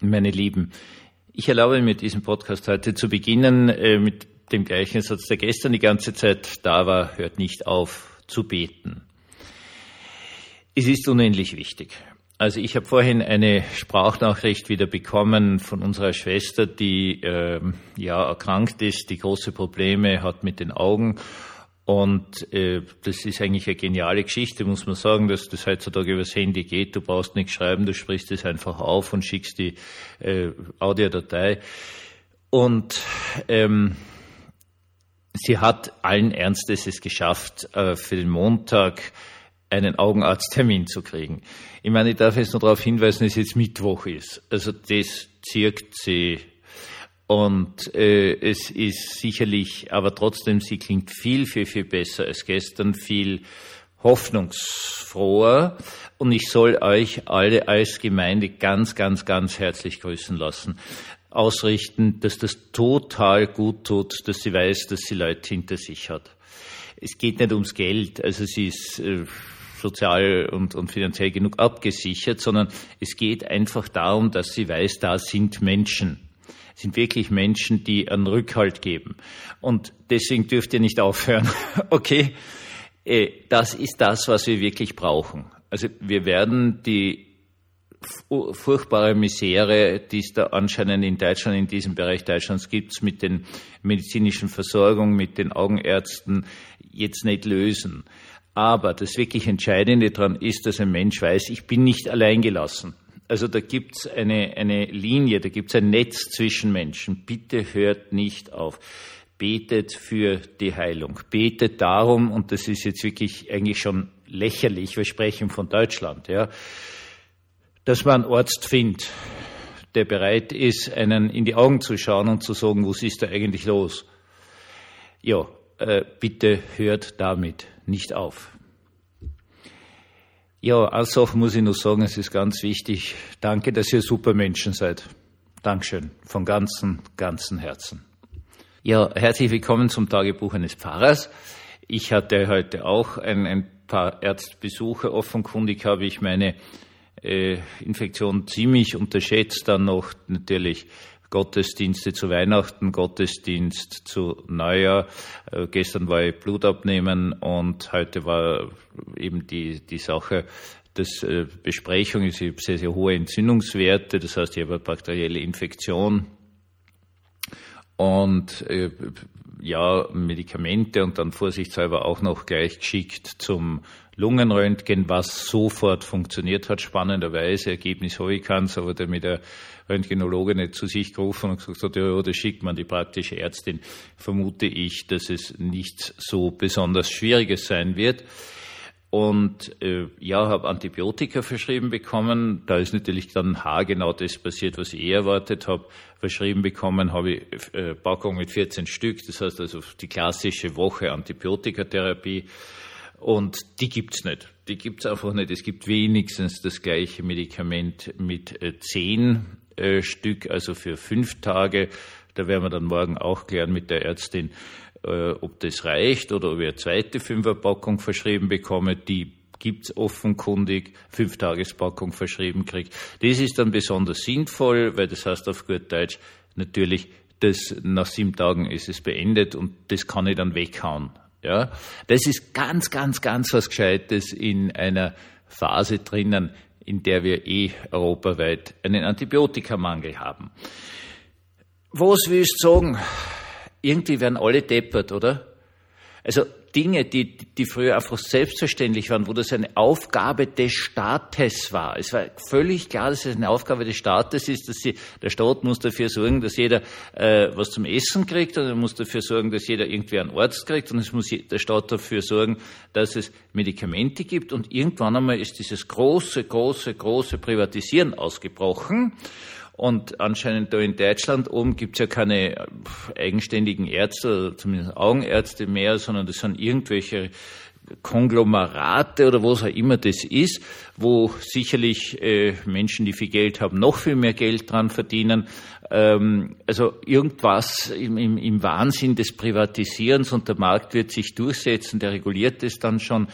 meine Lieben, ich erlaube mir diesen Podcast heute zu beginnen äh, mit dem gleichen Satz, der gestern die ganze Zeit da war, hört nicht auf zu beten. Es ist unendlich wichtig. Also ich habe vorhin eine Sprachnachricht wieder bekommen von unserer Schwester, die äh, ja erkrankt ist, die große Probleme hat mit den Augen. Und äh, das ist eigentlich eine geniale Geschichte, muss man sagen, dass das heutzutage übers Handy geht. Du brauchst nichts schreiben, du sprichst es einfach auf und schickst die äh, Audiodatei. Und ähm, sie hat allen Ernstes es geschafft, äh, für den Montag einen Augenarzttermin zu kriegen. Ich meine, ich darf jetzt noch darauf hinweisen, dass es jetzt Mittwoch ist. Also das zirkt sie. Und äh, es ist sicherlich, aber trotzdem, sie klingt viel, viel, viel besser als gestern, viel hoffnungsfroher. Und ich soll euch alle als Gemeinde ganz, ganz, ganz herzlich grüßen lassen. Ausrichten, dass das total gut tut, dass sie weiß, dass sie Leute hinter sich hat. Es geht nicht ums Geld, also sie ist äh, sozial und, und finanziell genug abgesichert, sondern es geht einfach darum, dass sie weiß, da sind Menschen sind wirklich Menschen, die einen Rückhalt geben. Und deswegen dürft ihr nicht aufhören. Okay, äh, das ist das, was wir wirklich brauchen. Also wir werden die furchtbare Misere, die es da anscheinend in Deutschland, in diesem Bereich Deutschlands gibt, mit den medizinischen Versorgungen, mit den Augenärzten jetzt nicht lösen. Aber das wirklich Entscheidende daran ist, dass ein Mensch weiß, ich bin nicht allein gelassen. Also da gibt's eine, eine Linie, da gibt's ein Netz zwischen Menschen. Bitte hört nicht auf. Betet für die Heilung. Betet darum, und das ist jetzt wirklich eigentlich schon lächerlich, wir sprechen von Deutschland, ja, dass man einen Arzt findet, der bereit ist, einen in die Augen zu schauen und zu sagen, was ist da eigentlich los? Ja, äh, bitte hört damit nicht auf. Ja, als auch muss ich nur sagen, es ist ganz wichtig. Danke, dass ihr super Menschen seid. Dankeschön. Von ganzem, ganzem Herzen. Ja, herzlich willkommen zum Tagebuch eines Pfarrers. Ich hatte heute auch ein, ein paar Ärztbesuche. Offenkundig habe ich meine äh, Infektion ziemlich unterschätzt. Dann noch natürlich Gottesdienste zu Weihnachten, Gottesdienst zu Neujahr. Äh, gestern war ich Blut abnehmen und heute war eben die, die Sache, dass äh, Besprechung ich habe sehr, sehr hohe Entzündungswerte, das heißt, ich habe eine bakterielle Infektion und äh, ja, Medikamente und dann vorsichtshalber auch noch gleich geschickt zum Lungenröntgen, was sofort funktioniert hat, spannenderweise. Ergebnis habe ich keins, aber der mit der Röntgenologe nicht zu sich gerufen und gesagt hat, ja, das schickt man die praktische Ärztin, vermute ich, dass es nichts so besonders Schwieriges sein wird. Und äh, ja, habe Antibiotika verschrieben bekommen. Da ist natürlich dann haargenau das passiert, was ich eh erwartet habe. Verschrieben bekommen habe ich äh, Packung mit 14 Stück. Das heißt also die klassische Woche Antibiotikatherapie. Und die gibt's nicht. Die gibt's einfach nicht. Es gibt wenigstens das gleiche Medikament mit äh, zehn äh, Stück, also für fünf Tage. Da werden wir dann morgen auch klären mit der Ärztin, äh, ob das reicht oder ob ich eine zweite Fünferpackung verschrieben bekomme, die gibt's offenkundig, Fünf-Tages-Packung verschrieben kriegt. Das ist dann besonders sinnvoll, weil das heißt auf gut Deutsch natürlich, dass nach sieben Tagen ist es beendet und das kann ich dann weghauen. Ja, das ist ganz, ganz, ganz was Gescheites in einer Phase drinnen, in der wir eh europaweit einen Antibiotikamangel haben. Was willst du sagen? Irgendwie werden alle deppert, oder? Also Dinge, die, die früher einfach selbstverständlich waren, wo das eine Aufgabe des Staates war. Es war völlig klar, dass es eine Aufgabe des Staates ist, dass sie, der Staat muss dafür sorgen, dass jeder äh, was zum Essen kriegt und er muss dafür sorgen, dass jeder irgendwie einen Arzt kriegt und es muss der Staat dafür sorgen, dass es Medikamente gibt und irgendwann einmal ist dieses große, große, große Privatisieren ausgebrochen und anscheinend da in Deutschland oben gibt's ja keine eigenständigen Ärzte, zumindest Augenärzte mehr, sondern das sind irgendwelche Konglomerate oder was auch immer das ist, wo sicherlich äh, Menschen, die viel Geld haben, noch viel mehr Geld dran verdienen. Ähm, also irgendwas im, im, im Wahnsinn des Privatisierens und der Markt wird sich durchsetzen, der reguliert es dann schon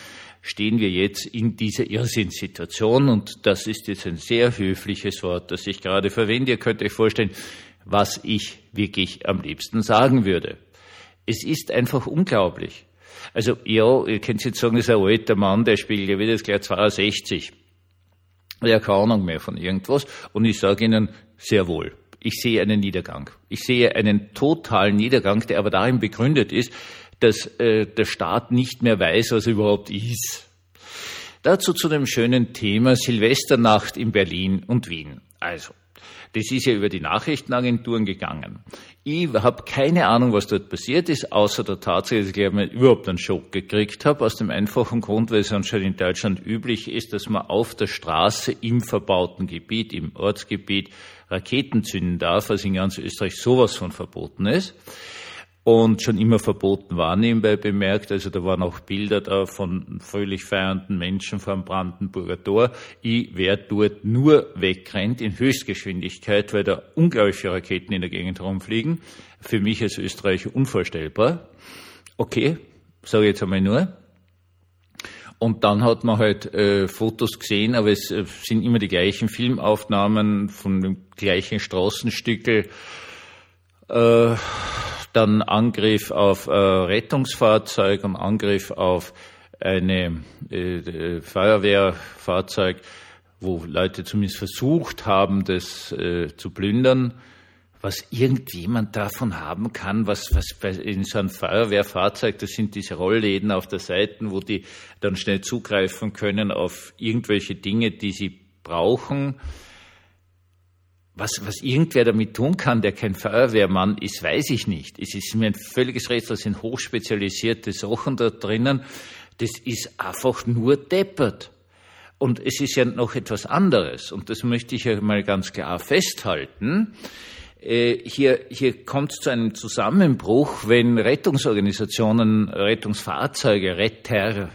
stehen wir jetzt in dieser Irrsinnssituation und das ist jetzt ein sehr höfliches Wort, das ich gerade verwende. Ihr könnt euch vorstellen, was ich wirklich am liebsten sagen würde. Es ist einfach unglaublich. Also ja, ihr könnt jetzt sagen, das ist ein alter Mann, der spielt ja wieder gleich 62. Er hat keine Ahnung mehr von irgendwas. Und ich sage Ihnen sehr wohl, ich sehe einen Niedergang. Ich sehe einen totalen Niedergang, der aber darin begründet ist, dass äh, der Staat nicht mehr weiß, was er überhaupt ist. Dazu zu dem schönen Thema Silvesternacht in Berlin und Wien. Also, das ist ja über die Nachrichtenagenturen gegangen. Ich habe keine Ahnung, was dort passiert ist, außer der Tatsache, dass ich glaube, überhaupt einen Schock gekriegt habe, aus dem einfachen Grund, weil es anscheinend in Deutschland üblich ist, dass man auf der Straße im verbauten Gebiet, im Ortsgebiet Raketen zünden darf, was in ganz Österreich sowas von verboten ist und schon immer verboten war nebenbei bemerkt. Also da waren auch Bilder da von fröhlich feiernden Menschen vom Brandenburger Tor. Ich wer dort nur wegrennt in Höchstgeschwindigkeit, weil da unglaubliche Raketen in der Gegend rumfliegen. Für mich als Österreicher unvorstellbar. Okay, sage ich jetzt einmal nur. Und dann hat man halt äh, Fotos gesehen, aber es äh, sind immer die gleichen Filmaufnahmen von dem gleichen Straßenstückel. Äh, dann Angriff auf äh, Rettungsfahrzeug und Angriff auf eine äh, äh, Feuerwehrfahrzeug, wo Leute zumindest versucht haben, das äh, zu plündern. Was irgendjemand davon haben kann, was, was in so einem Feuerwehrfahrzeug, das sind diese Rollläden auf der Seite, wo die dann schnell zugreifen können auf irgendwelche Dinge, die sie brauchen was, was irgendwer damit tun kann, der kein Feuerwehrmann ist, weiß ich nicht. Es ist mir ein völliges Rätsel, es sind hochspezialisierte Sachen da drinnen. Das ist einfach nur deppert. Und es ist ja noch etwas anderes, und das möchte ich ja mal ganz klar festhalten. Äh, hier, hier kommt es zu einem Zusammenbruch, wenn Rettungsorganisationen, Rettungsfahrzeuge, Retter,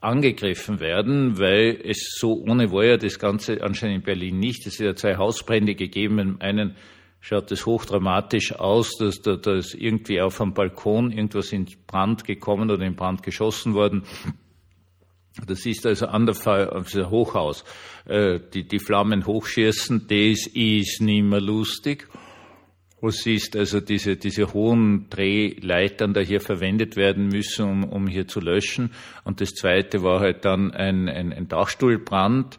angegriffen werden, weil es so ohne war ja das Ganze anscheinend in Berlin nicht. Es hat ja zwei Hausbrände gegeben. Im einen schaut es hochdramatisch aus, dass da da ist irgendwie auf einem Balkon irgendwas in Brand gekommen oder in Brand geschossen worden. Das ist also an der Fall, also Hochhaus, äh, die, die Flammen hochschießen, das ist nicht mehr lustig. Du siehst also diese, diese hohen Drehleitern da hier verwendet werden müssen, um, um hier zu löschen. Und das zweite war halt dann ein, ein, ein Dachstuhlbrand.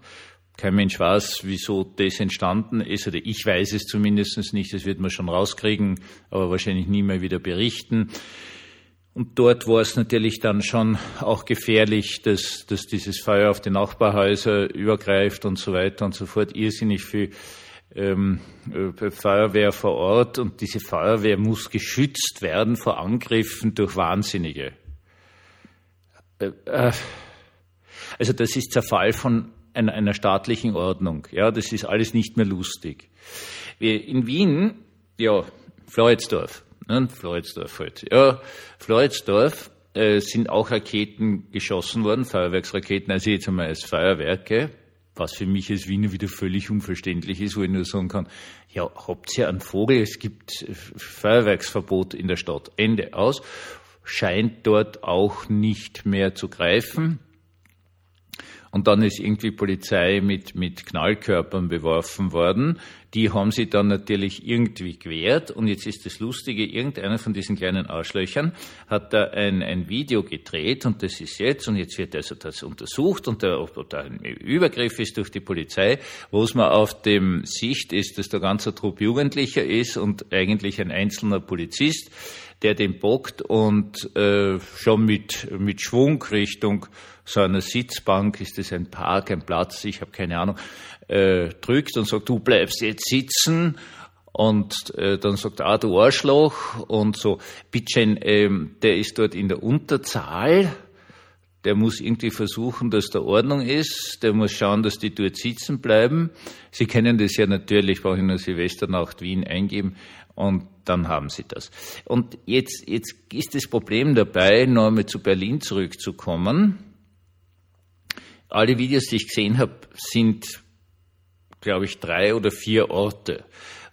Kein Mensch weiß, wieso das entstanden ist, oder ich weiß es zumindest nicht, das wird man schon rauskriegen, aber wahrscheinlich nie mehr wieder berichten. Und dort war es natürlich dann schon auch gefährlich, dass, dass dieses Feuer auf die Nachbarhäuser übergreift und so weiter und so fort. Irrsinnig viel ähm, äh, Feuerwehr vor Ort und diese Feuerwehr muss geschützt werden vor Angriffen durch Wahnsinnige. Äh, äh, also das ist Zerfall von einer, staatlichen Ordnung. Ja, das ist alles nicht mehr lustig. In Wien, ja, Floridsdorf, ne, Floridsdorf halt. Ja, Floridsdorf sind auch Raketen geschossen worden, Feuerwerksraketen, also jetzt einmal als Feuerwerke was für mich als Wiener wieder völlig unverständlich ist, wo ich nur sagen kann, ja, habt ihr einen Vogel, es gibt Feuerwerksverbot in der Stadt, Ende aus, scheint dort auch nicht mehr zu greifen. Und dann ist irgendwie Polizei mit, mit Knallkörpern beworfen worden. Die haben sie dann natürlich irgendwie gewehrt. Und jetzt ist das Lustige, irgendeiner von diesen kleinen Arschlöchern hat da ein, ein Video gedreht und das ist jetzt, und jetzt wird also das untersucht und der, ob da ein Übergriff ist durch die Polizei, wo es mal auf dem Sicht ist, dass der ganze Trupp Jugendlicher ist und eigentlich ein einzelner Polizist, der den bockt und äh, schon mit, mit Schwung Richtung so einer Sitzbank, ist das ein Park, ein Platz, ich habe keine Ahnung, äh, drückt und sagt, du bleibst jetzt sitzen und äh, dann sagt, ah, du Arschloch und so, Bitteschön, ähm, der ist dort in der Unterzahl, der muss irgendwie versuchen, dass da Ordnung ist, der muss schauen, dass die dort sitzen bleiben. Sie kennen das ja natürlich, brauche ich nur Silvesternacht Wien eingeben und dann haben Sie das. Und jetzt, jetzt ist das Problem dabei, noch einmal zu Berlin zurückzukommen. Alle Videos, die ich gesehen habe, sind, glaube ich, drei oder vier Orte.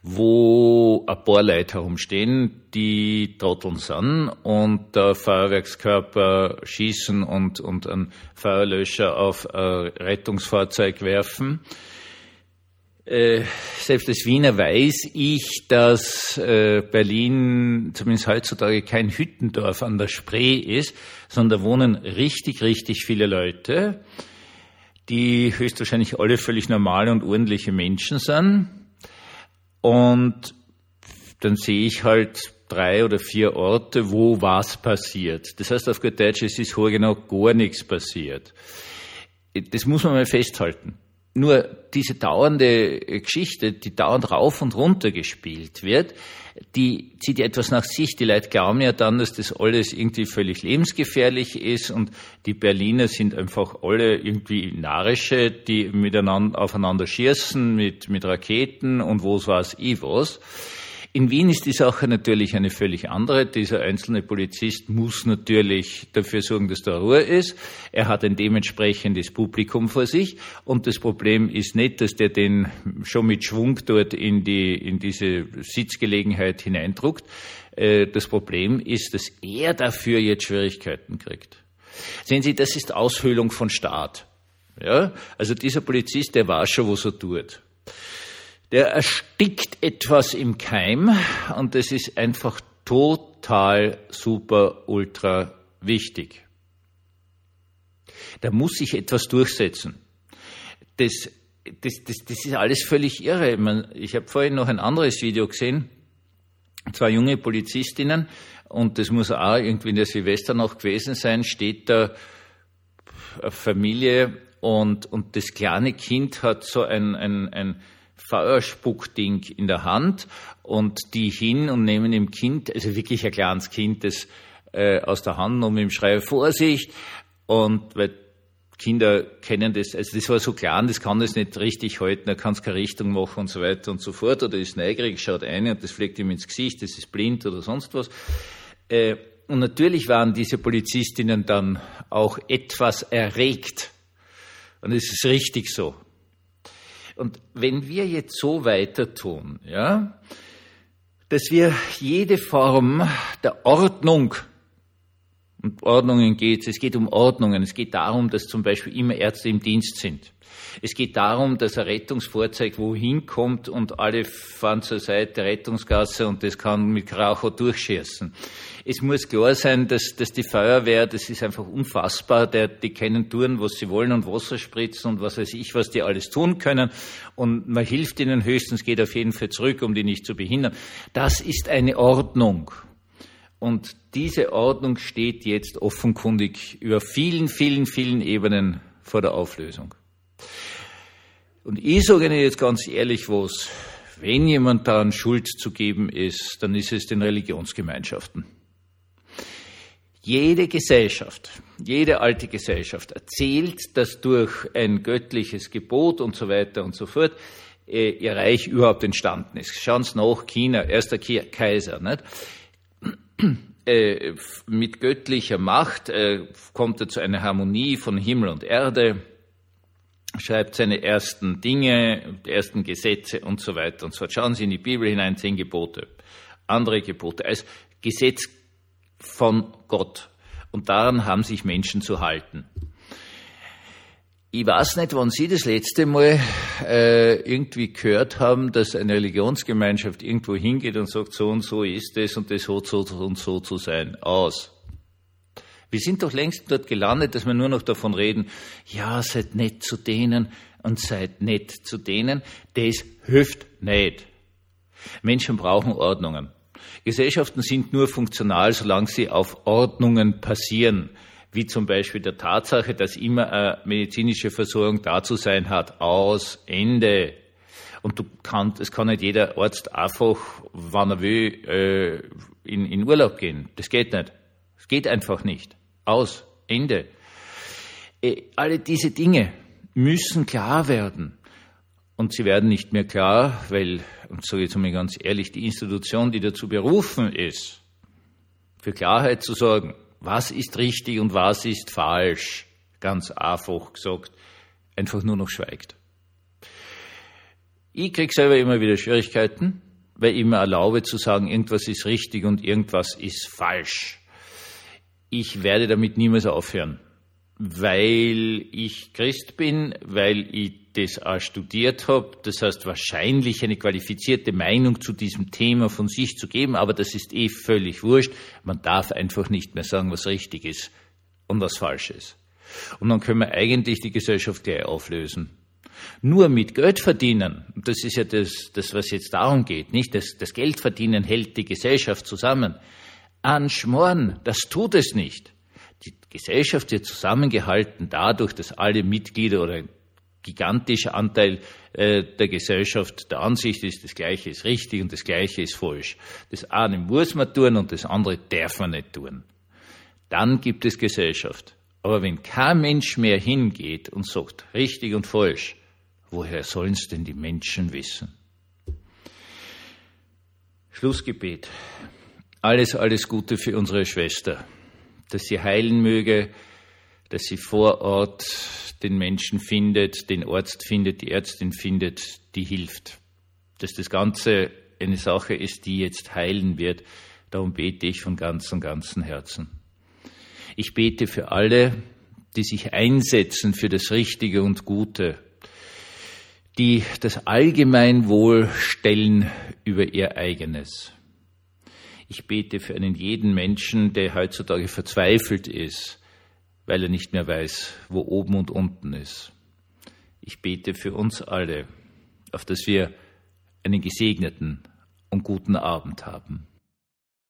wo ein paar Leute herumstehen, die Trotteln sind und der Feuerwerkskörper schießen und, und einen Feuerlöscher auf ein Rettungsfahrzeug werfen. Äh, selbst als Wiener weiß ich, dass äh, Berlin zumindest heutzutage kein Hüttendorf an der Spree ist, sondern da wohnen richtig, richtig viele Leute, die höchstwahrscheinlich alle völlig normale und ordentliche Menschen sind. Und dann sehe ich halt drei oder vier Orte, wo was passiert. Das heißt auf gut Deutsch, es ist genau gar nichts passiert. Das muss man mal festhalten. Nur diese dauernde Geschichte, die dauernd rauf und runter gespielt wird, die zieht ja etwas nach sich. Die Leute glauben ja dann, dass das alles irgendwie völlig lebensgefährlich ist und die Berliner sind einfach alle irgendwie narische, die miteinander aufeinander schießen mit, mit Raketen und was weiß ich was. In Wien ist die Sache natürlich eine völlig andere. Dieser einzelne Polizist muss natürlich dafür sorgen, dass da Ruhe ist. Er hat ein dementsprechendes Publikum vor sich. Und das Problem ist nicht, dass der den schon mit Schwung dort in, die, in diese Sitzgelegenheit hineindruckt. Äh, das Problem ist, dass er dafür jetzt Schwierigkeiten kriegt. Sehen Sie, das ist Aushöhlung von Staat. Ja? Also dieser Polizist, der weiß schon, was er tut der erstickt etwas im Keim und das ist einfach total super ultra wichtig. Da muss sich etwas durchsetzen. Das, das, das, das ist alles völlig irre. Ich, mein, ich habe vorhin noch ein anderes Video gesehen, zwei junge Polizistinnen und das muss auch irgendwie in der Silvesternacht gewesen sein, steht da eine Familie und, und das kleine Kind hat so ein, ein, ein Feuerspuckding in der Hand und die hin und nehmen dem Kind, also wirklich ein kleines Kind, das äh, aus der Hand und mit dem Schrei Vorsicht und weil Kinder kennen das, also das war so klein, das kann das nicht richtig halten, er kann es keine Richtung machen und so weiter und so fort oder ist neugierig, schaut ein und das fliegt ihm ins Gesicht, das ist blind oder sonst was. Äh, und natürlich waren diese Polizistinnen dann auch etwas erregt. Und es ist richtig so. Und wenn wir jetzt so weiter tun, ja, dass wir jede Form der Ordnung und Ordnungen geht es, geht um Ordnungen. Es geht darum, dass zum Beispiel immer Ärzte im Dienst sind. Es geht darum, dass ein Rettungsfahrzeug wohin kommt und alle fahren zur Seite Rettungsgasse und das kann mit Raucher durchschießen. Es muss klar sein, dass, dass die Feuerwehr, das ist einfach unfassbar, der, die können tun, was sie wollen und Wasser spritzen und was weiß ich, was die alles tun können. Und man hilft ihnen höchstens, geht auf jeden Fall zurück, um die nicht zu behindern. Das ist eine Ordnung. Und diese Ordnung steht jetzt offenkundig über vielen, vielen, vielen Ebenen vor der Auflösung. Und ich sage Ihnen jetzt ganz ehrlich was, wenn jemand daran Schuld zu geben ist, dann ist es den Religionsgemeinschaften. Jede Gesellschaft, jede alte Gesellschaft erzählt, dass durch ein göttliches Gebot und so weiter und so fort äh, ihr Reich überhaupt entstanden ist. Schauen Sie nach China, erster Kaiser. Nicht? Äh, mit göttlicher Macht äh, kommt er zu einer Harmonie von Himmel und Erde, schreibt seine ersten Dinge, die ersten Gesetze und so weiter und so fort. Schauen Sie in die Bibel hinein, zehn Gebote, andere Gebote, als Gesetz von Gott. Und daran haben sich Menschen zu halten. Ich weiß nicht, wann Sie das letzte Mal äh, irgendwie gehört haben, dass eine Religionsgemeinschaft irgendwo hingeht und sagt, so und so ist es und das hat so und so zu sein. Aus. Wir sind doch längst dort gelandet, dass wir nur noch davon reden, ja, seid nett zu denen und seid nett zu denen. Das hilft nicht. Menschen brauchen Ordnungen. Gesellschaften sind nur funktional, solange sie auf Ordnungen passieren wie zum Beispiel der Tatsache, dass immer eine medizinische Versorgung da zu sein hat, aus, Ende. Und du kannst, es kann nicht jeder Arzt einfach, wann er will, äh, in, in Urlaub gehen. Das geht nicht. Es geht einfach nicht. Aus, Ende. Äh, alle diese Dinge müssen klar werden. Und sie werden nicht mehr klar, weil, und sage jetzt mal ganz ehrlich, die Institution, die dazu berufen ist, für Klarheit zu sorgen, was ist richtig und was ist falsch, ganz einfach gesagt, einfach nur noch schweigt. Ich kriege selber immer wieder Schwierigkeiten, weil ich mir erlaube zu sagen, irgendwas ist richtig und irgendwas ist falsch. Ich werde damit niemals aufhören, weil ich Christ bin, weil ich das auch studiert habe. Das heißt, wahrscheinlich eine qualifizierte Meinung zu diesem Thema von sich zu geben, aber das ist eh völlig wurscht. Man darf einfach nicht mehr sagen, was richtig ist und was falsch ist. Und dann können wir eigentlich die Gesellschaft gleich auflösen. Nur mit Geld verdienen, das ist ja das, das was jetzt darum geht, nicht? Das, das Geld verdienen hält die Gesellschaft zusammen. Anschmoren, das tut es nicht. Die Gesellschaft wird zusammengehalten dadurch, dass alle Mitglieder oder ein gigantischer Anteil äh, der Gesellschaft der Ansicht ist, das Gleiche ist richtig und das Gleiche ist falsch. Das eine muss man tun und das andere darf man nicht tun. Dann gibt es Gesellschaft. Aber wenn kein Mensch mehr hingeht und sagt, richtig und falsch, woher sollen es denn die Menschen wissen? Schlussgebet. Alles, alles Gute für unsere Schwester, dass sie heilen möge, dass sie vor Ort den Menschen findet, den Arzt findet, die Ärztin findet, die hilft. Dass das Ganze eine Sache ist, die jetzt heilen wird, darum bete ich von ganzem, ganzem Herzen. Ich bete für alle, die sich einsetzen für das Richtige und Gute, die das Allgemeinwohl stellen über ihr eigenes. Ich bete für einen jeden Menschen, der heutzutage verzweifelt ist, weil er nicht mehr weiß, wo oben und unten ist. Ich bete für uns alle, auf dass wir einen gesegneten und guten Abend haben.